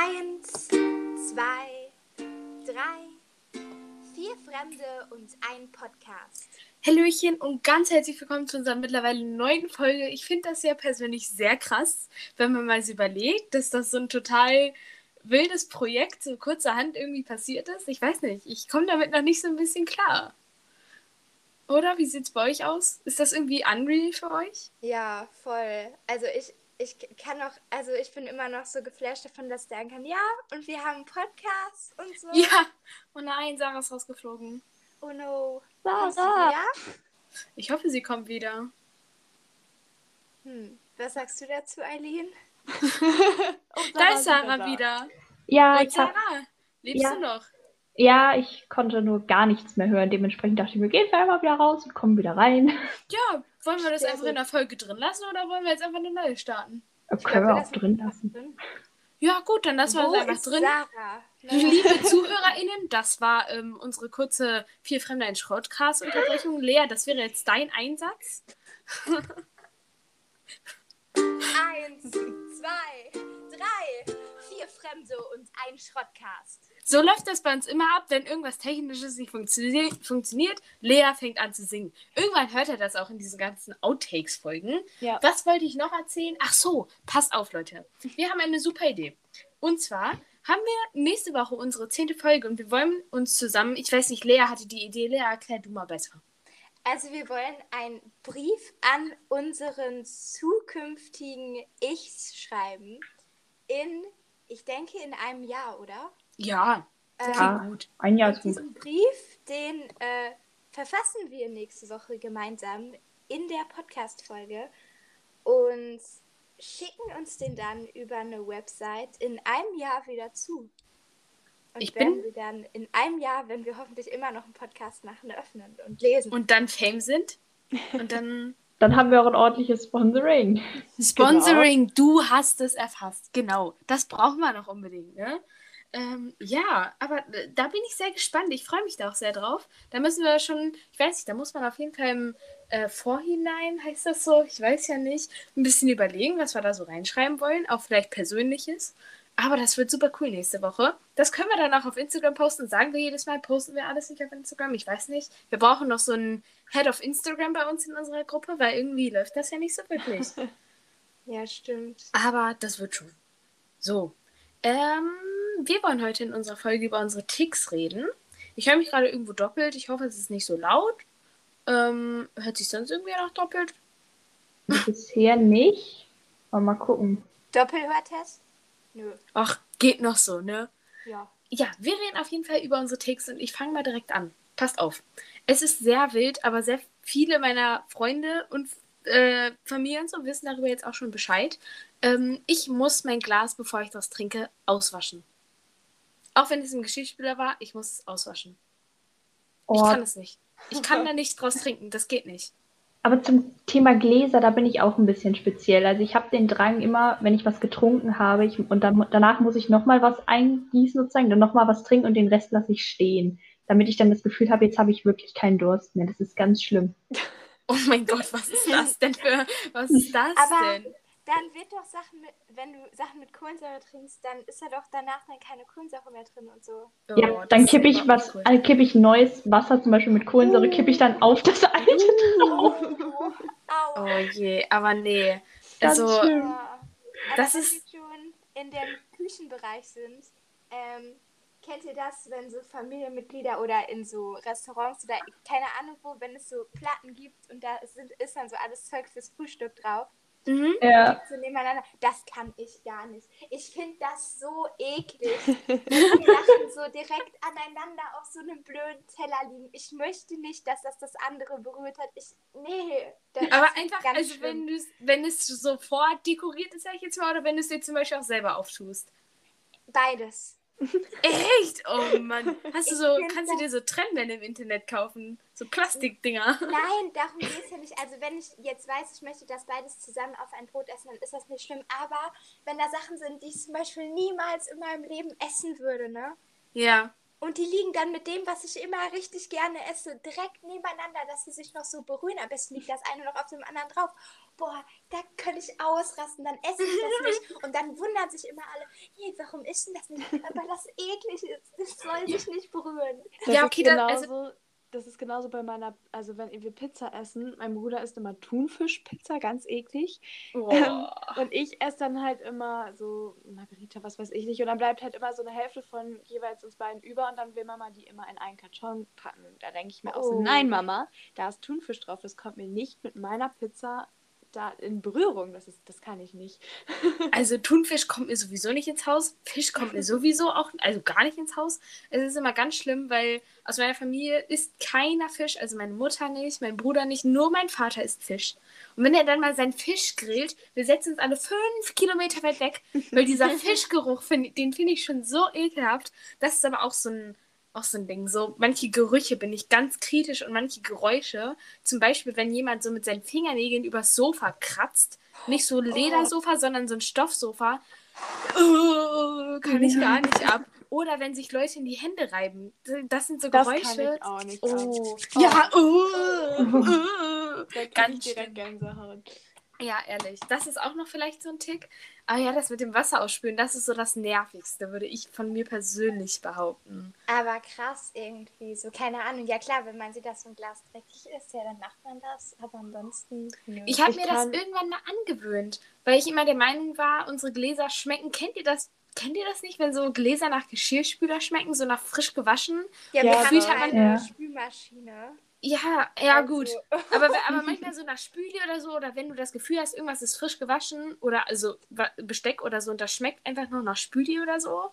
Eins, zwei, drei, vier Fremde und ein Podcast. Hallöchen und ganz herzlich willkommen zu unserer mittlerweile neuen Folge. Ich finde das ja persönlich sehr krass, wenn man mal so überlegt, dass das so ein total wildes Projekt so kurzerhand irgendwie passiert ist. Ich weiß nicht, ich komme damit noch nicht so ein bisschen klar. Oder? Wie sieht es bei euch aus? Ist das irgendwie unreal für euch? Ja, voll. Also ich, ich kann noch, also ich bin immer noch so geflasht davon, dass ich sagen kann, ja, und wir haben einen Podcast und so. Ja. Oh nein, Sarah ist rausgeflogen. Oh no. Sarah. Wieder? Ich hoffe, sie kommt wieder. Hm. Was sagst du dazu, Eileen? Oh, Da ist Sarah da. wieder. Ja, Und ich hab, Sarah, lebst Ja. du noch? ja, ich konnte nur gar nichts mehr hören. Dementsprechend dachte ich mir, gehen wir einmal wieder raus und kommen wieder rein. Ja, wollen wir das Sehr einfach gut. in der Folge drin lassen oder wollen wir jetzt einfach eine neue starten? Können glaub, wir auch drin das lassen. drin. Ja, gut, dann lassen wir Wo das einfach ist drin. Sarah? Liebe ZuhörerInnen, das war ähm, unsere kurze Vier Fremde ein Schrottcast-Unterbrechung. Lea, das wäre jetzt dein Einsatz. Eins, zwei, drei, vier Fremde und ein Schrottcast. So läuft das bei uns immer ab, wenn irgendwas Technisches nicht funktio funktioniert. Lea fängt an zu singen. Irgendwann hört er das auch in diesen ganzen Outtakes-Folgen. Ja. Was wollte ich noch erzählen? Ach so, passt auf, Leute. Wir haben eine super Idee. Und zwar haben wir nächste Woche unsere zehnte Folge und wir wollen uns zusammen, ich weiß nicht, Lea hatte die Idee, Lea, erklär du mal besser. Also wir wollen einen Brief an unseren zukünftigen Ichs schreiben. In, ich denke, in einem Jahr, oder? Ja, Ähm, Ja. gut. Ein Jahr ist gut. diesen Brief, den äh, verfassen wir nächste Woche gemeinsam in der Podcast-Folge und schicken uns den dann über eine Website in einem Jahr wieder zu. Und Ich werden bin- wir dann in einem Jahr, wenn wir hoffentlich immer noch einen Podcast machen, öffnen und lesen. Und dann Fame sind. Und dann Dann haben wir auch ein ordentliches Sponsoring. Sponsoring, du hast es erfasst. Genau, das brauchen wir noch unbedingt, ne? Ähm, ja, aber äh, da bin ich sehr gespannt. Ich freue mich da auch sehr drauf. Da müssen wir schon, ich weiß nicht, da muss man auf jeden Fall im äh, Vorhinein, heißt das so, ich weiß ja nicht, ein bisschen überlegen, was wir da so reinschreiben wollen. Auch vielleicht Persönliches. Aber das wird super cool nächste Woche. Das können wir dann auch auf Instagram posten. Sagen wir jedes Mal, posten wir alles nicht auf Instagram? Ich weiß nicht. Wir brauchen noch so einen Head of Instagram bei uns in unserer Gruppe, weil irgendwie läuft das ja nicht so wirklich. Ja, stimmt. Aber das wird schon. So. Ähm, wir wollen heute in unserer Folge über unsere Ticks reden. Ich höre mich gerade irgendwo doppelt. Ich hoffe, es ist nicht so laut. Ähm, hört sich sonst irgendwie noch doppelt? Bisher nicht. Aber mal gucken. Doppelhörtest? Nö. Ach, geht noch so, ne? Ja. Ja, wir reden auf jeden Fall über unsere Ticks und ich fange mal direkt an. Passt auf. Es ist sehr wild, aber sehr viele meiner Freunde und äh, Familie und so wissen darüber jetzt auch schon Bescheid. Ähm, ich muss mein Glas, bevor ich das trinke, auswaschen. Auch wenn es ein Geschirrspüler war, ich muss es auswaschen. Ich Oh, kann es nicht. Ich kann da nicht draus trinken, das geht nicht. aber zum Thema Gläser, da bin ich auch ein bisschen speziell. Also ich habe den Drang immer, wenn ich was getrunken habe ich, und dann, danach muss ich nochmal was eingießen sozusagen, dann nochmal was trinken und den Rest lasse ich stehen. Damit ich dann das Gefühl habe, jetzt habe ich wirklich keinen Durst mehr. Das ist ganz schlimm. Oh mein Gott, was ist das denn für. Was ist das Aber- denn? Dann wird doch Sachen mit, wenn du Sachen mit Kohlensäure trinkst, dann ist da doch danach dann keine Kohlensäure mehr drin und so. Oh, Ja, dann kippe ich was, cool. äh, kippe ich neues Wasser, zum Beispiel mit Kohlensäure, kippe ich dann auf das alte drauf. Aua. Oh je, aber nee. Ganz Also, schlimm. Ja. Das wenn ist- wir schon in dem Küchenbereich sind, ähm, kennt ihr das, wenn so Familienmitglieder oder in so Restaurants oder keine Ahnung wo, wenn es so Platten gibt und da sind, ist dann so alles Zeug fürs Frühstück drauf, mhm. Ja, so nebeneinander, das kann ich gar nicht. Ich finde das so eklig. die Sachen so direkt aneinander auf so einem blöden Teller liegen. Ich möchte nicht, dass das das andere berührt hat. Ich, nee. das Aber einfach, ganz also schlimm. wenn, wenn es sofort dekoriert ist, sag ich jetzt mal, oder wenn du es dir zum Beispiel auch selber auftust. Beides. Echt? Oh Mann. Hast du so, kannst du dir so Trennwände im Internet kaufen? So Plastikdinger. Nein, darum geht es ja nicht. Also wenn ich jetzt weiß, ich möchte das beides zusammen auf ein Brot essen, dann ist das nicht schlimm. Aber wenn da Sachen sind, die ich zum Beispiel niemals in meinem Leben essen würde, ne? Ja. Und die liegen dann mit dem, was ich immer richtig gerne esse, direkt nebeneinander, dass sie sich noch so berühren. Am besten liegt das eine noch auf dem anderen drauf. Boah, da könnte ich ausrasten, dann esse ich das nicht. Und dann wundern sich immer alle, hey, warum ist denn das nicht? Aber das eklig ist, das soll sich nicht berühren. Das Ja, ist okay, dann- genauso, also- das ist genauso bei meiner, also wenn wir Pizza essen, mein Bruder isst immer Thunfischpizza, ganz eklig. Oh. Ähm, und ich esse dann halt immer so Margarita, was weiß ich nicht. Und dann bleibt halt immer so eine Hälfte von jeweils uns beiden über und dann will Mama die immer in einen Karton packen. Da denke ich mir auch so, Oh. nein, Mama, da ist Thunfisch drauf. Das kommt mir nicht mit meiner Pizza da in Berührung. Das, ist, das kann ich nicht. Also Thunfisch kommt mir sowieso nicht ins Haus. Fisch kommt mir sowieso auch, also gar nicht ins Haus. Es ist immer ganz schlimm, weil aus meiner Familie isst keiner Fisch. Also meine Mutter nicht, mein Bruder nicht, nur mein Vater isst Fisch. Und wenn er dann mal seinen Fisch grillt, wir setzen uns alle fünf Kilometer weit weg, weil dieser Fischgeruch, den finde ich schon so ekelhaft. Das ist aber auch so ein, auch so ein Ding. So manche Gerüche bin ich ganz kritisch und manche Geräusche. Zum Beispiel, wenn jemand so mit seinen Fingernägeln übers Sofa kratzt. Nicht so Ledersofa, sondern so ein Stoffsofa. Oh, kann ich gar nicht ab. Oder wenn sich Leute in die Hände reiben. Das sind so Das Geräusche. kann ich auch nicht. ab. Oh. Ja, oh, oh. Ganz direkt. Gänsehaut. Ja, ehrlich. Das ist auch noch vielleicht so ein Tick. Aber ja, das mit dem Wasser ausspülen, das ist so das Nervigste, würde ich von mir persönlich behaupten. Aber krass irgendwie, so keine Ahnung. Ja klar, wenn man sieht, dass so ein Glas dreckig ist, ja, dann macht man das. Aber ansonsten. nö. Ich habe mir kann- das irgendwann mal angewöhnt, weil ich immer der Meinung war, unsere Gläser schmecken. Kennt ihr das? Kennt ihr das nicht, wenn so Gläser nach Geschirrspüler schmecken, so nach frisch gewaschen? ja, Ja, wir haben gefühlt hat man- eine Ja. Spülmaschine. Ja, ja, Also- gut. Aber, aber manchmal so nach Spüli oder so, oder wenn du das Gefühl hast, irgendwas ist frisch gewaschen oder also Besteck oder so und das schmeckt einfach nur nach Spüli oder so.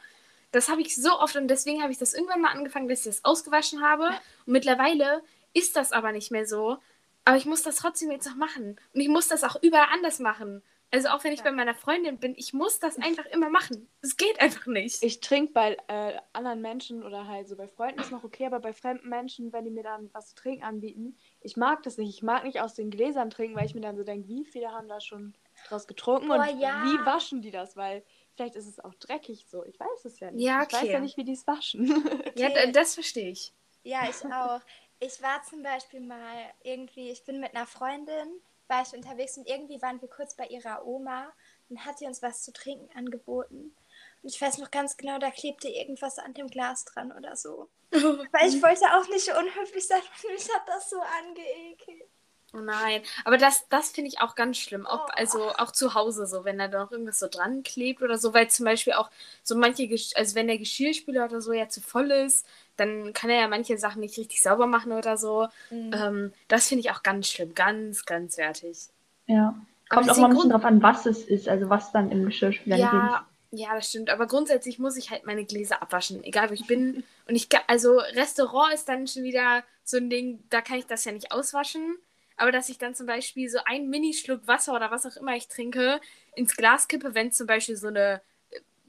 Das habe ich so oft und deswegen habe ich das irgendwann mal angefangen, dass ich das ausgewaschen habe. Und mittlerweile ist das aber nicht mehr so. Aber ich muss das trotzdem jetzt noch machen. Und ich muss das auch überall anders machen. Also auch wenn ich Ja. bei meiner Freundin bin, ich muss das einfach immer machen. Es geht einfach nicht. Ich trinke bei äh, anderen Menschen oder halt so bei Freunden ist noch okay, aber bei fremden Menschen, wenn die mir dann was zu trinken anbieten, ich mag das nicht. Ich mag nicht aus den Gläsern trinken, weil ich mir dann so denke, wie viele haben da schon draus getrunken Boah, und ja. wie waschen die das? Weil vielleicht ist es auch dreckig so. Ich weiß es ja nicht. Ja, Ich weiß okay. ja nicht, wie die es waschen. Ja, Okay. d- das verstehe ich. Ja, ich auch. Ich war zum Beispiel mal irgendwie, ich bin mit einer Freundin, war ich unterwegs und irgendwie waren wir kurz bei ihrer Oma und hat sie uns was zu trinken angeboten. Und ich weiß noch ganz genau, da klebte irgendwas an dem Glas dran oder so. Weil ich wollte auch nicht unhöflich sein und mich hat das so angeekelt. Oh nein, aber das, das finde ich auch ganz schlimm. Auch, Oh. also auch zu Hause so, wenn da noch irgendwas so dran klebt oder so, weil zum Beispiel auch so manche, also wenn der Geschirrspüler oder so ja zu voll ist, dann kann er ja manche Sachen nicht richtig sauber machen oder so. Mhm. Ähm, das finde ich auch ganz schlimm, ganz, ganz wertig. Ja. Aber Kommt auch mal ein bisschen drauf an, was es ist, also was dann im Geschirrspüler Ja, ja, das stimmt. Aber grundsätzlich muss ich halt meine Gläser abwaschen, egal wo ich bin. Und ich, also Restaurant ist dann schon wieder so ein Ding, da kann ich das ja nicht auswaschen. Aber dass ich dann zum Beispiel so einen Minischluck Wasser oder was auch immer ich trinke, ins Glas kippe, wenn es zum Beispiel so eine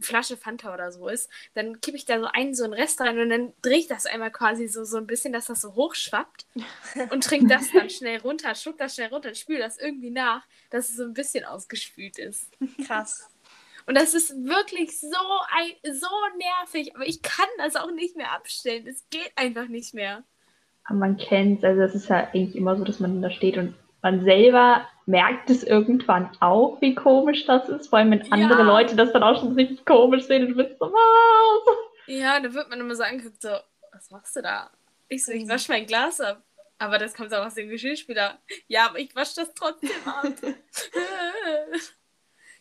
Flasche Fanta oder so ist, dann kippe ich da so einen so einen Rest rein und dann drehe ich das einmal quasi so, so ein bisschen, dass das so hochschwappt und trinke das dann schnell runter, schluck das schnell runter, spüle das irgendwie nach, dass es so ein bisschen ausgespült ist. Krass. Und das ist wirklich so, ein, so nervig. Aber ich kann das auch nicht mehr abstellen. Es geht einfach nicht mehr. Aber man kennt also das ist ja eigentlich immer so, dass man da steht und man selber merkt es irgendwann auch, wie komisch das ist, vor allem wenn andere Ja. Leute das dann auch schon richtig komisch sehen und du bist so, was? Ja, da wird man immer so angeguckt, so, was machst du da? Ich so, ich wasche mein Glas ab. Aber das kommt auch aus dem Geschirrspüler. Ja, aber ich wasche das trotzdem ab.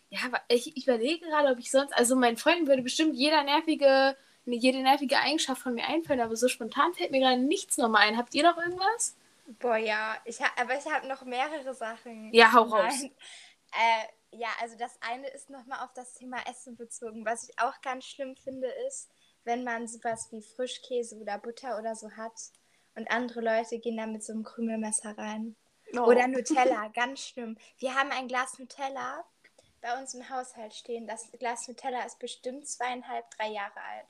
ja, aber ich, ich überlege gerade, ob ich sonst, also meinen Freunden würde bestimmt jeder nervige, jede nervige Eigenschaft von mir einfallen, aber so spontan fällt mir gerade nichts nochmal ein. Habt ihr noch irgendwas? Boah, ja. Ich ha aber ich habe noch mehrere Sachen. Ja, hau raus. Äh, ja, also das eine ist nochmal auf das Thema Essen bezogen. Was ich auch ganz schlimm finde, ist, wenn man sowas wie Frischkäse oder Butter oder so hat und andere Leute gehen da mit so einem Krümelmesser rein. Oh. Oder Nutella, ganz schlimm. Wir haben ein Glas Nutella bei uns im Haushalt stehen. Das Glas Nutella ist bestimmt zweieinhalb, drei Jahre alt.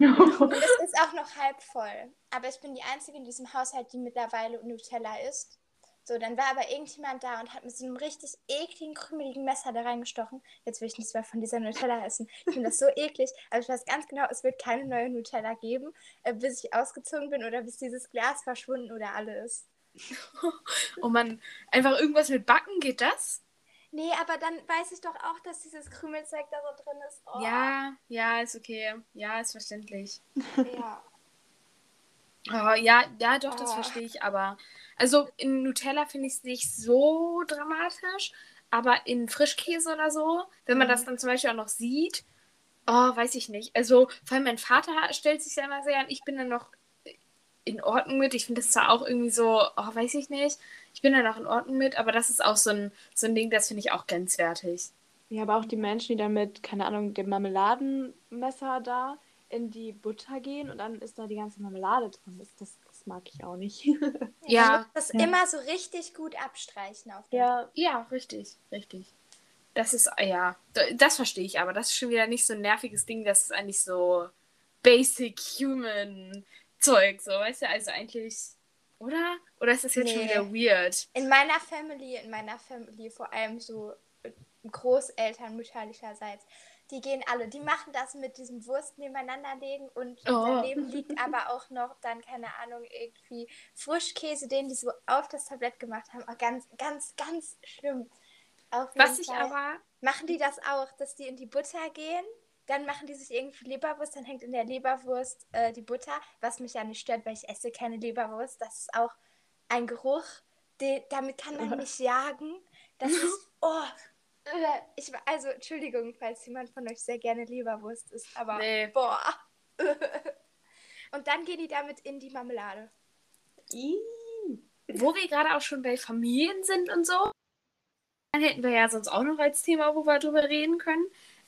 Und es ist auch noch halb voll. Aber ich bin die Einzige in diesem Haushalt, die mittlerweile Nutella isst. So, dann war aber irgendjemand da und hat mit so einem richtig ekligen, krümeligen Messer da reingestochen. Jetzt will ich nichts mehr von dieser Nutella essen. Ich finde das so eklig. Aber ich weiß ganz genau, es wird keine neue Nutella geben, äh, bis ich ausgezogen bin oder bis dieses Glas verschwunden oder alle ist. oh Mann, einfach irgendwas mit Backen, geht das? Nee, aber dann weiß ich doch auch, dass dieses Krümelzeug da so drin ist. Oh. Ja, ja, ist okay. Ja, ist verständlich. Ja. Oh, ja, ja, doch, das Oh. verstehe ich, aber. Also in Nutella finde ich es nicht so dramatisch, aber in Frischkäse oder so, wenn man Mhm. das dann zum Beispiel auch noch sieht, oh, weiß ich nicht. Also, vor allem mein Vater stellt sich ja immer sehr an, ich bin dann noch in Ordnung mit. Ich finde das zwar auch irgendwie so, oh, weiß ich nicht. Ich bin da noch in Ordnung mit, aber das ist auch so ein, so ein Ding, das finde ich auch grenzwertig. Ja, aber auch die Menschen, die dann mit, keine Ahnung, dem Marmeladenmesser da in die Butter gehen und dann ist da die ganze Marmelade drin. Das, das, das mag ich auch nicht. Ja. Muss das Ja. immer so richtig gut abstreichen auf dem ja, Ja, richtig, richtig. Das ist, ja, das verstehe ich, aber das ist schon wieder nicht so ein nerviges Ding, das ist eigentlich so basic human Zeug, so, weißt du, also eigentlich, oder? Oder ist das jetzt schon Nee. wieder weird? In meiner Family, in meiner Family, vor allem so Großeltern mütterlicherseits, die gehen alle, die machen das mit diesem Wurst nebeneinander legen und Oh. daneben liegt aber auch noch dann, keine Ahnung, irgendwie Frischkäse, den die so auf das Tablett gemacht haben. Oh, ganz, ganz, ganz schlimm. Auf jeden Was ich Fall. aber, Machen die das auch, dass die in die Butter gehen? Dann machen die sich irgendwie Leberwurst, dann hängt in der Leberwurst äh, die Butter, was mich ja nicht stört, weil ich esse keine Leberwurst. Das ist auch ein Geruch, den, damit kann man mich jagen. Das ist, oh, ich, also Entschuldigung, falls jemand von euch sehr gerne Leberwurst isst, aber Nee. boah. Und dann gehen die damit in die Marmelade. wo wir gerade auch schon bei Familien sind und so, dann hätten wir ja sonst auch noch als Thema, wo wir drüber reden können.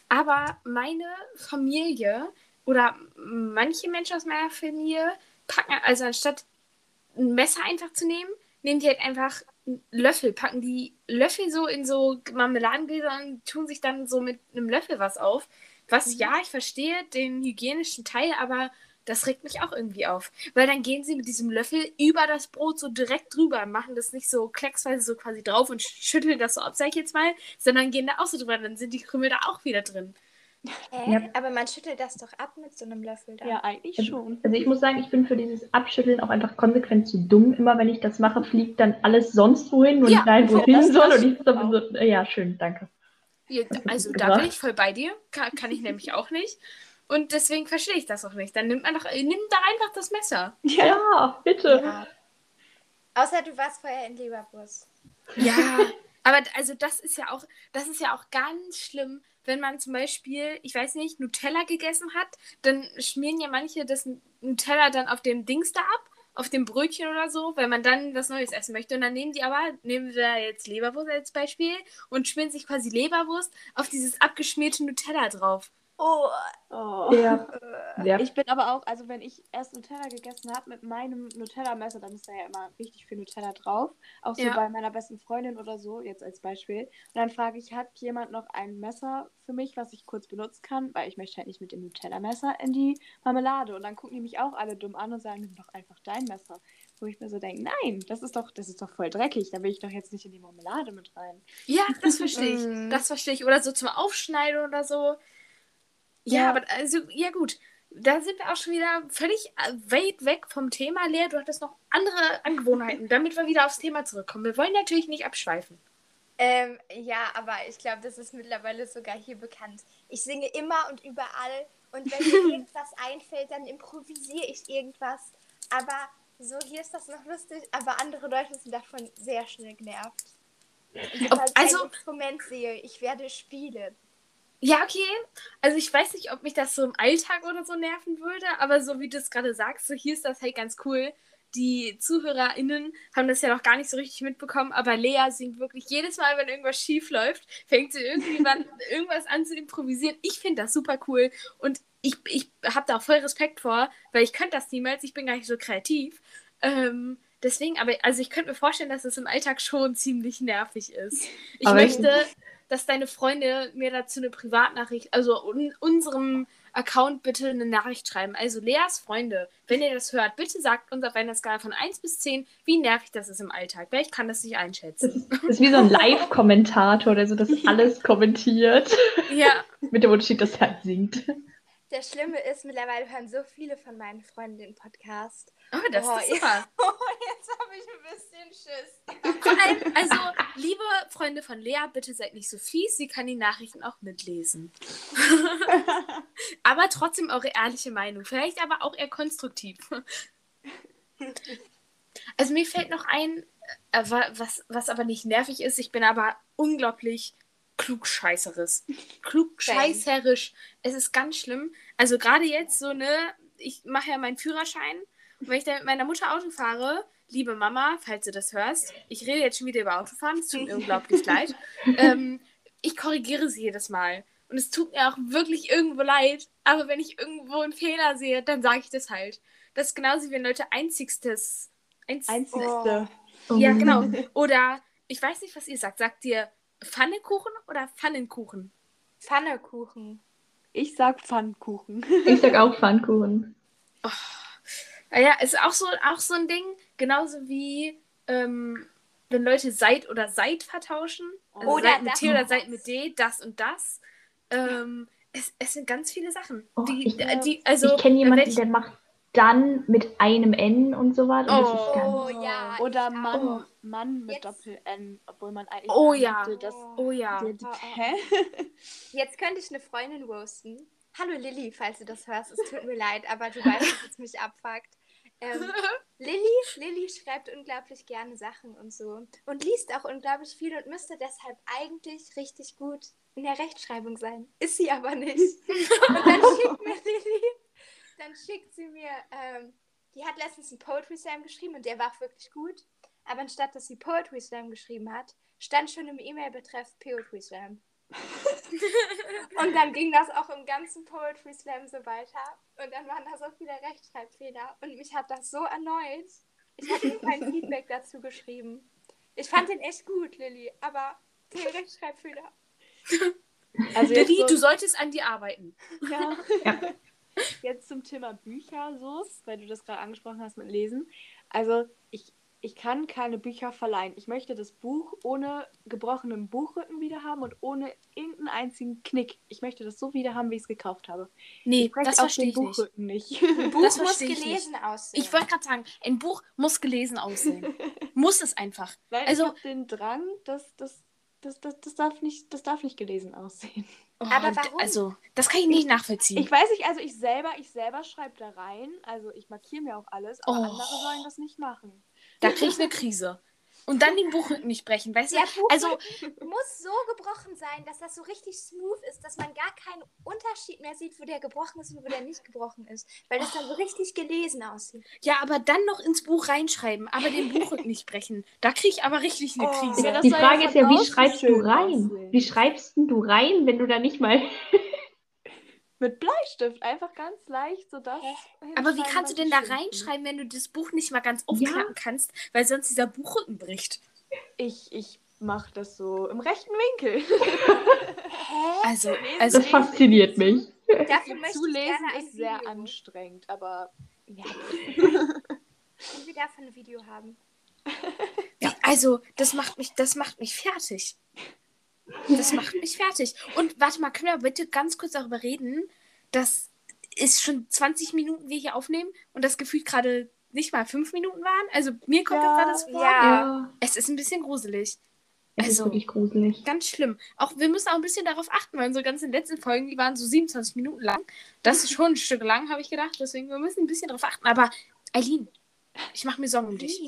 Aber meine Familie oder manche Menschen aus meiner Familie packen, also anstatt ein Messer einfach zu nehmen, nehmen die halt einfach einen Löffel, packen die Löffel so in so Marmeladengläser und tun sich dann so mit einem Löffel was auf. Was, ja, ich verstehe den hygienischen Teil, aber das regt mich auch irgendwie auf. Weil dann gehen sie mit diesem Löffel über das Brot so direkt drüber, machen das nicht so klecksweise so quasi drauf und schütteln das so ab, sag ich jetzt mal, sondern gehen da auch so drüber, dann sind die Krümel da auch wieder drin. Hä? Ja. Aber man schüttelt das doch ab mit so einem Löffel da. ja, eigentlich Also, schon. also ich muss sagen, ich bin für dieses Abschütteln auch einfach konsequent zu dumm. Immer wenn ich das mache, fliegt dann alles sonst wohin und Ja, ich nein, wohin das- soll. das Und ich so, ja, schön, danke. Ja, Also da bin ich voll bei dir, kann, kann ich nämlich auch nicht. Und deswegen verstehe ich das auch nicht. Dann nimmt man doch, nimm da einfach das Messer. Ja, bitte. Ja. Außer du warst vorher in Leberwurst. Ja, aber also das ist ja auch, das ist ja auch ganz schlimm, wenn man zum Beispiel, ich weiß nicht, Nutella gegessen hat, dann schmieren ja manche das Nutella dann auf dem Dings da ab, auf dem Brötchen oder so, weil man dann was Neues essen möchte. Und dann nehmen die aber, nehmen wir jetzt Leberwurst als Beispiel und schmieren sich quasi Leberwurst auf dieses abgeschmierte Nutella drauf. Oh, Oh. Ja, ja. Ich bin aber auch, also wenn ich erst Nutella gegessen habe mit meinem Nutella-Messer, dann ist da ja immer richtig viel Nutella drauf. Auch so Ja. bei meiner besten Freundin oder so, jetzt als Beispiel. Und dann frage ich, hat jemand noch ein Messer für mich, was ich kurz benutzen kann? Weil ich möchte halt nicht mit dem Nutella-Messer in die Marmelade. Und dann gucken die mich auch alle dumm an und sagen, nimm doch einfach dein Messer. Wo ich mir so denke, nein, das ist doch, das ist doch voll dreckig. Da will ich doch jetzt nicht in die Marmelade mit rein. Ja, das verstehe ich. Mhm. Das verstehe ich. Oder so zum Aufschneiden oder so. Ja, Ja. aber also, ja gut. Da sind wir auch schon wieder völlig äh, weit weg vom Thema. Lea, du hattest noch andere Angewohnheiten, damit wir wieder aufs Thema zurückkommen. Wir wollen natürlich nicht abschweifen. Ähm, ja, aber ich glaube, das ist mittlerweile sogar hier bekannt. Ich singe immer und überall und wenn mir irgendwas einfällt, dann improvisiere ich irgendwas. Aber so, hier ist das noch lustig, aber andere Leute sind davon sehr schnell genervt. Und ich also- ein Instrument sehe, ich werde spielen. Ja, okay. Also ich weiß nicht, ob mich das so im Alltag oder so nerven würde, aber so wie du es gerade sagst, so hier ist das halt ganz cool. Die ZuhörerInnen haben das ja noch gar nicht so richtig mitbekommen, aber Lea singt wirklich jedes Mal, wenn irgendwas schief läuft, fängt sie irgendwie wann, irgendwas an zu improvisieren. Ich finde das super cool und ich, ich habe da auch voll Respekt vor, weil ich könnte das niemals, ich bin gar nicht so kreativ. Ähm, deswegen, aber also ich könnte mir vorstellen, dass es im Alltag schon ziemlich nervig ist. Ich Aber ich- möchte, dass deine Freunde mir dazu eine Privatnachricht, also un unserem Account bitte eine Nachricht schreiben. Also Leas Freunde, wenn ihr das hört, bitte sagt uns auf einer Skala von 1 bis 10, wie nervig das ist im Alltag, weil ich kann das nicht Das einschätzen. ist, das ist wie so ein Live-Kommentator, der so das alles kommentiert. Ja, Mit dem Unterschied, dass er halt singt. Das Schlimme ist, mittlerweile hören so viele von meinen Freunden den Podcast. Oh, das Oh, ist super. Oh, jetzt habe ich ein bisschen Schiss. Vor allem, also, liebe Freunde von Lea, bitte seid nicht so fies. Sie kann die Nachrichten auch mitlesen. aber trotzdem eure ehrliche Meinung. Vielleicht aber auch eher konstruktiv. Also mir fällt noch ein, äh, wa- was, was aber nicht nervig ist. Ich bin aber unglaublich klugscheißeres. Klugscheißerisch. Es ist ganz schlimm. Also gerade jetzt so, ne, ich mache ja meinen Führerschein. Und wenn ich dann mit meiner Mutter Auto fahre, liebe Mama, falls du das hörst, ich rede jetzt schon wieder über Autofahren, es tut mir unglaublich leid. Ähm, ich korrigiere sie jedes Mal. Und es tut mir auch wirklich irgendwo leid. Aber wenn ich irgendwo einen Fehler sehe, dann sage ich das halt. Das ist genauso wie wenn Leute einzigstes. Einz Einzigste. Oh. Ja, genau. Oder ich weiß nicht, was ihr sagt. Sagt ihr Pfannekuchen oder Pfannenkuchen? Pfannekuchen. Ich sag Pfannkuchen. Ich sag auch Pfannkuchen. Naja, ist auch so, auch so ein Ding. Genauso wie ähm, wenn Leute Seit oder Seit vertauschen. Also Oder Seit mit T oder. Seit mit D, das und das. Ähm, es, es sind ganz viele Sachen. Oh, die, ich- die, also, ich kenne jemanden, der macht dann mit einem N und so was. Und das ist ganz, Oh ja. Oder Mann, auch. Mann mit Jetzt- Doppel-N, obwohl man eigentlich Oh ja. müsste, dass Oh ja. der- Oh, oh. Hä? Jetzt könnte ich eine Freundin roasten. Hallo Lilly, falls du das hörst, es tut mir leid, aber du weißt, dass es mich abfuckt. Ähm, Lilly, Lilly schreibt unglaublich gerne Sachen und so und liest auch unglaublich viel und müsste deshalb eigentlich richtig gut in der Rechtschreibung sein. Ist sie aber nicht. Und dann schickt mir Lilly, dann schickt sie mir, ähm, die hat letztens einen Poetry Slam geschrieben und der war auch wirklich gut. Aber anstatt dass sie Poetry Slam geschrieben hat, stand schon im E-Mail-Betreff Poetry Slam. Und dann ging das auch im ganzen Poetry Slam so weiter. Und dann waren da so viele Rechtschreibfehler. Und mich hat das so erneut. Ich habe ihm ein Feedback dazu geschrieben. Ich fand den echt gut, Lilly, aber die Rechtschreibfehler. Also Lilly, so, du solltest an dir arbeiten. ja. Ja. jetzt zum Thema Bücher, so, weil du das gerade angesprochen hast mit Lesen. Also ich, ich kann keine Bücher verleihen. Ich möchte das Buch ohne gebrochenen Buchrücken wieder haben und ohne irgendeinen einzigen Knick. Ich möchte das so wieder haben, wie ich es gekauft habe. Nee, das auch verstehe den ich nicht. Buchrücken nicht. Ein Buch Das muss gelesen aussehen. Ich wollte gerade sagen, ein Buch muss gelesen aussehen. muss es einfach. Nein, Also- ich habe den Drang, das, das, das, das, das, darf nicht, das darf nicht gelesen aussehen. Oh, Aber warum? Also, das kann ich nicht nachvollziehen. Ich weiß nicht, also ich selber, ich selber schreibe da rein, also ich markiere mir auch alles, aber Oh. andere sollen das nicht machen. da kriege ich eine Krise. Und dann den Buchrücken nicht brechen, weißt du? Der Buch Also, muss so gebrochen sein, dass das so richtig smooth ist, dass man gar keinen Unterschied mehr sieht, wo der gebrochen ist und wo der nicht gebrochen ist. Weil das dann so richtig gelesen aussieht. ja, aber dann noch ins Buch reinschreiben, aber den Buchrücken nicht brechen. Da kriege ich aber richtig eine Oh. Krise. Ja, Die Frage ist ja, wie schreibst du rein? aussehen. Wie schreibst denn du rein, wenn du da nicht mal. Mit Bleistift, einfach ganz leicht, so das. aber wie kannst du denn da ich reinschreiben, wenn du das Buch nicht mal ganz aufklappen kannst, weil sonst dieser Buchrücken bricht? Ich, ich mache das so im rechten Winkel. Hä? Also, also Das fasziniert mich. Dafür möchte ich Zulesen gerne ein ist sehr Video. anstrengend, aber ja. Und wir davon ein Video haben. Wie, also, das macht mich, das macht mich fertig. Das macht mich fertig. Und warte mal, können wir bitte ganz kurz darüber reden, dass es schon 20 Minuten wir hier aufnehmen und das gefühlt gerade nicht mal fünf Minuten waren? Also mir kommt Ja, das gerade so vor. Ja. Es ist ein bisschen gruselig. Es ist Also- wirklich gruselig. Ganz schlimm. Auch wir müssen auch ein bisschen darauf achten, weil unsere ganzen letzten Folgen, die waren so 27 Minuten lang. Das ist schon ein Stück lang, habe ich gedacht. Deswegen, wir müssen ein bisschen darauf achten. Aber Eileen, ich mache mir Sorgen um dich.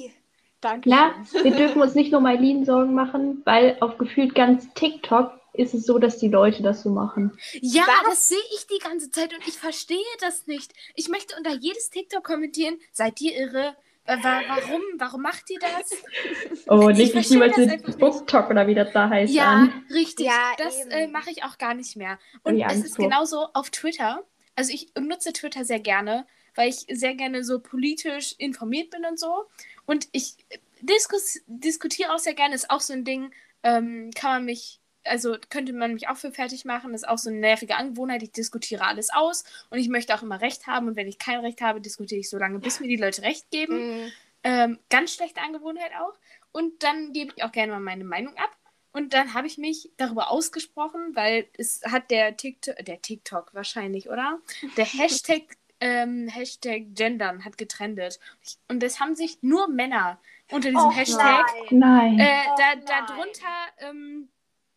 Wie? Danke. Ja, wir dürfen uns nicht nur Eileen Sorgen machen, weil auf gefühlt ganz TikTok ist es so, dass die Leute das so machen. Ja, Was? das sehe ich die ganze Zeit und ich verstehe das nicht. Ich möchte unter jedes TikTok kommentieren, seid ihr irre? Wa- Warum? Warum macht ihr das? Oh, Ich verstehe niemals mit. BookTok oder wie das da heißt Ja, an. richtig. Ja, das äh, mache ich auch gar nicht mehr. Oh, Und die es ist vor. genauso auf Twitter. Also ich nutze Twitter sehr gerne, weil ich sehr gerne so politisch informiert bin und so. Und ich diskus diskutiere auch sehr gerne. Ist auch so ein Ding, ähm, kann man mich, also könnte man mich auch für fertig machen. Ist auch so eine nervige Angewohnheit. Ich diskutiere alles aus und ich möchte auch immer Recht haben. Und wenn ich kein Recht habe, diskutiere ich so lange, bis mir die Leute Recht geben. Mhm. Ähm, ganz schlechte Angewohnheit auch. Und dann gebe ich auch gerne mal meine Meinung ab. Und dann habe ich mich darüber ausgesprochen, weil es hat der TikTok, der TikTok wahrscheinlich, oder? Der Hashtag, ähm, Hashtag Gendern hat getrendet. Und es haben sich nur Männer unter diesem Och, Hashtag nein. Nein. äh, Oh da, nein. darunter ähm,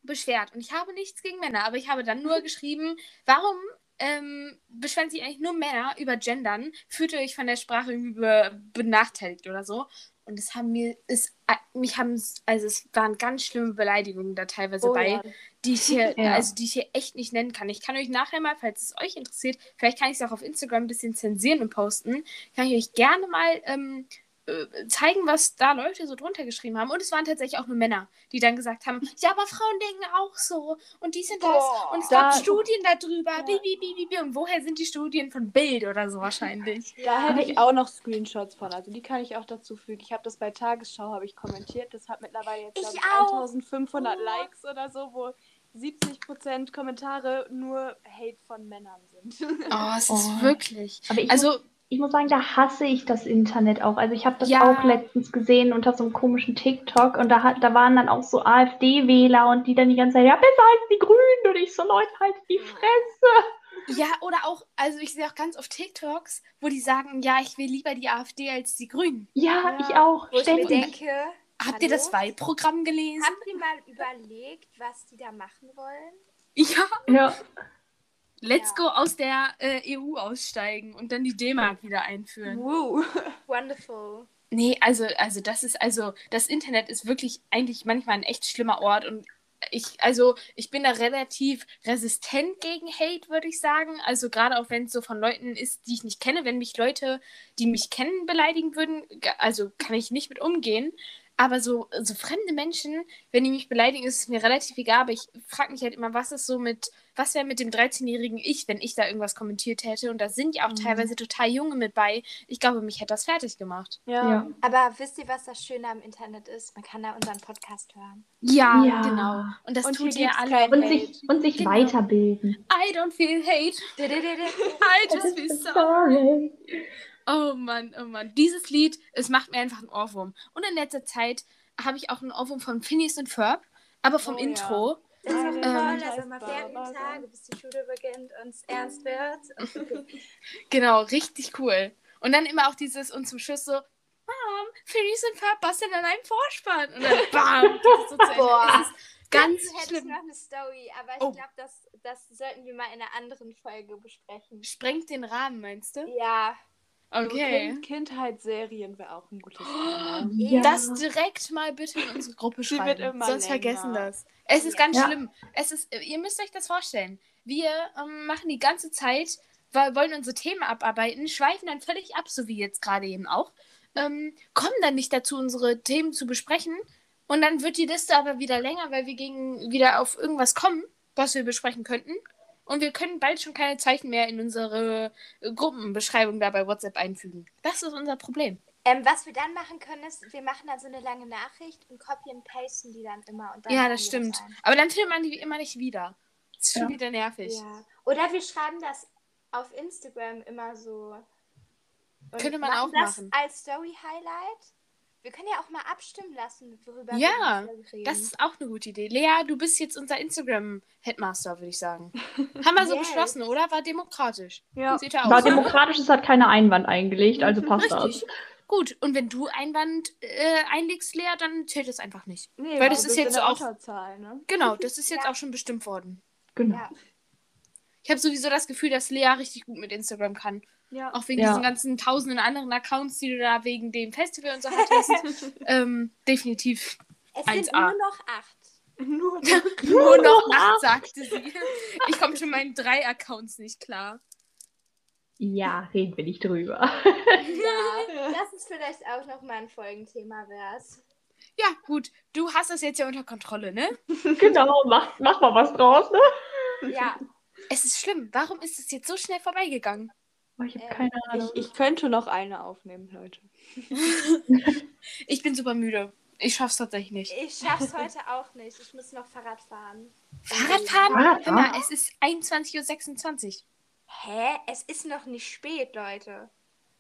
beschwert. Und ich habe nichts gegen Männer, aber ich habe dann nur geschrieben, warum ähm, beschweren sich eigentlich nur Männer über Gendern? Fühlt ihr euch von der Sprache irgendwie be benachteiligt oder so? Und es haben mir, es, äh, mich haben, also es waren ganz schlimme Beleidigungen da teilweise Oh bei, ja. die ich hier, Ja. also die ich hier echt nicht nennen kann. Ich kann euch nachher mal, falls es euch interessiert, vielleicht kann ich es auch auf Instagram ein bisschen zensieren und posten, kann ich euch gerne mal ähm, äh, zeigen, was da Leute so drunter geschrieben haben. Und es waren tatsächlich auch nur Männer, die dann gesagt haben, ja, aber Frauen denken auch so und dies und das und es Da- gab Studien darüber, Ja. bi, bi, bi, und woher sind die Studien von Bild oder so wahrscheinlich? Da hätte ich auch noch Screenshots von. Also die kann ich auch dazu fügen. Ich habe das bei Tagesschau habe ich kommentiert. Das hat mittlerweile jetzt Ich glaub ich, auch. 1500 Oh. Likes oder so, wo 70% Kommentare nur Hate von Männern sind. Oh, es ist Oh. wirklich. Aber ich, Also, ich muss sagen, da hasse ich das Internet auch. Also ich habe das Ja. auch letztens gesehen unter so einem komischen TikTok und da, da waren dann auch so AfD-Wähler und die dann die ganze Zeit, ja, besser als die Grünen und ich so, Leute, halt die Fresse. ja, oder auch, also ich sehe auch ganz oft TikToks, wo die sagen, ja, ich will lieber die AfD als die Grünen. Ja, Ja. ich auch. Wo ich mir Ständig. denke, Habt ihr Hallo? das Wahlprogramm gelesen? habt ihr mal überlegt, was die da machen wollen? Ja. Ja. Let's Ja. go aus der äh, EU aussteigen und dann die D-Mark wieder einführen. Woo. Wonderful. Nee, also, also das ist, also, das Internet ist wirklich eigentlich manchmal ein echt schlimmer Ort und ich, also, ich bin da relativ resistent gegen Hate, würde ich sagen. Also, gerade auch wenn es so von Leuten ist, die ich nicht kenne, wenn mich Leute, die mich kennen, beleidigen würden, also kann ich nicht mit umgehen. Aber so, so fremde Menschen, wenn die mich beleidigen, ist es mir relativ egal. Aber ich frage mich halt immer, was ist so mit, was wäre mit dem 13-jährigen Ich, wenn ich da irgendwas kommentiert hätte? Und da sind ja auch Mhm. teilweise total Junge mit bei. Ich glaube, mich hätte das fertig gemacht. Ja. Ja. Aber wisst ihr, was das Schöne am Internet ist? Man kann da unseren Podcast hören. Ja, Ja. genau. Und das Und tut ihr alle. kein Und sich, und sich Genau. weiterbilden. I don't feel hate. I just feel sorry. Oh Mann, oh Mann. Dieses Lied, es macht mir einfach einen Ohrwurm. Und in letzter Zeit habe ich auch einen Ohrwurm von Phineas und Ferb, aber vom Oh ja. Intro. Das ist Ähm, ähm, heißt also man fährt Barbara. Tage, bis die Schule beginnt und es ernst wird. Genau, richtig cool. Und dann immer auch dieses und zum Schluss so, Mom, Phineas und Ferb basteln an einem Vorspann. Und dann bam, das ist so zu. Boah. Es ist ganz ich schlimm. noch eine Story, aber ich Oh. glaube, das, das sollten wir mal in einer anderen Folge besprechen. Sprengt den Rahmen, meinst du? Ja, Okay. Kind, Kindheitsserien wäre auch ein gutes Thema. Ja. Das direkt mal bitte in unsere Gruppe Sie schreiben. wird immer Sonst länger. vergessen das. Es ist Ja. ganz Ja. schlimm. Es ist, ihr müsst euch das vorstellen. Wir ähm, machen die ganze Zeit, weil, wollen unsere Themen abarbeiten, schweifen dann völlig ab, so wie jetzt gerade eben auch. Ähm, kommen dann nicht dazu, unsere Themen zu besprechen. Und dann wird die Liste aber wieder länger, weil wir gegen wieder auf irgendwas kommen, was wir besprechen könnten. Und wir können bald schon keine Zeichen mehr in unsere äh, Gruppenbeschreibung da bei WhatsApp einfügen. Das ist unser Problem. ähm, was wir dann machen können, ist, wir machen dann so eine lange Nachricht und copy und pasten die dann immer. Und dann Ja, das stimmt. ein. Aber dann findet man die immer nicht wieder. Das ist schon Ja. wieder nervig. Ja. Oder wir schreiben das auf Instagram immer so. Und Könnte man machen auch das machen. Als Story-Highlight. Wir können ja auch mal abstimmen lassen, worüber Ja, wir reden. Das ist auch eine gute Idee. Lea, du bist jetzt unser Instagram-Headmaster, würde ich sagen. Haben wir so Yes. beschlossen, oder? War demokratisch. Ja. Seht ihr auch. War demokratisch, es hat keine Einwand eingelegt, also passt Richtig. das. Gut, und wenn du Einwand äh, einlegst, Lea, dann zählt es einfach nicht. Nee, Weil das ist jetzt auch- ne? Genau, das ist jetzt Ja. auch schon bestimmt worden. Genau. Ja. Ich habe sowieso das Gefühl, dass Lea richtig gut mit Instagram kann. Ja. Auch wegen Ja. diesen ganzen tausenden anderen Accounts, die du da wegen dem Festival und so hattest. ähm, definitiv. Es sind 1A. nur noch acht. Nur Nur noch acht, sagte sie. Ich komme schon meinen drei Accounts nicht klar. Ja, reden wir nicht drüber. Ja, das ist vielleicht auch noch mal ein Folgenthema wert. Ja, gut. Du hast das jetzt ja unter Kontrolle, ne? genau, mach, mach mal was draus, ne? Ja, Es ist schlimm. Warum ist es jetzt so schnell vorbeigegangen? Oh, ich habe Ähm, keine Ahnung. Ich, ich könnte noch eine aufnehmen, Leute. Ich bin super müde. Ich schaff's tatsächlich nicht. ich schaff's heute auch nicht. Ich muss noch Fahrrad fahren. Fahrradfahren? Fahrradfahren? Hör mal, es ist 21.26 Uhr. Hä? Es ist noch nicht spät, Leute.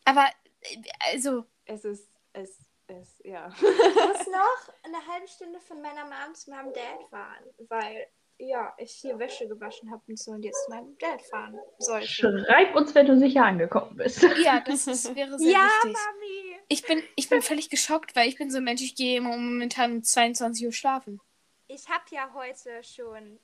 Aber, äh, also, Es ist, es, ist, ja. Ich muss noch eine halbe Stunde von meiner Mom zu meinem Dad fahren, weil ja, ich hier Wäsche gewaschen habe und so und jetzt zu meinem Dad fahren sollte. Schreib uns, wenn du sicher angekommen bist. Ja, das ist, wäre sehr Ja, wichtig. Mami! Ich bin, ich bin völlig geschockt, weil ich bin so ein Mensch, ich gehe momentan um 22 Uhr schlafen. Ich habe ja heute schon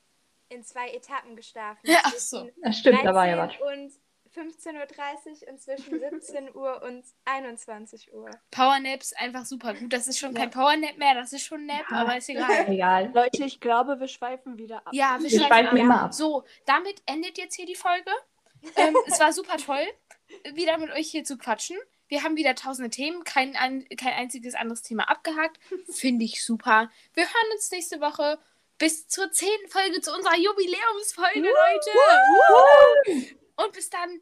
in zwei Etappen geschlafen. Ja, ach so. Das stimmt, da war ja was. 13 Und 15.30 Uhr und zwischen 17 Uhr und 21 Uhr. Powernaps einfach super gut. Das ist schon kein Powernap mehr, das ist schon ein Nap, Ja. aber ist egal. Egal. Leute, ich glaube, wir schweifen wieder ab. Ja, wir, Wir schweifen schweifen ab. immer ab. So, damit endet jetzt hier die Folge. Ähm, es war super toll, wieder mit euch hier zu quatschen. Wir haben wieder tausende Themen, kein, ein, kein einziges anderes Thema abgehakt. Finde ich super. Wir hören uns nächste Woche bis zur zehnten Folge zu unserer Jubiläumsfolge, Leute. Und bis dann.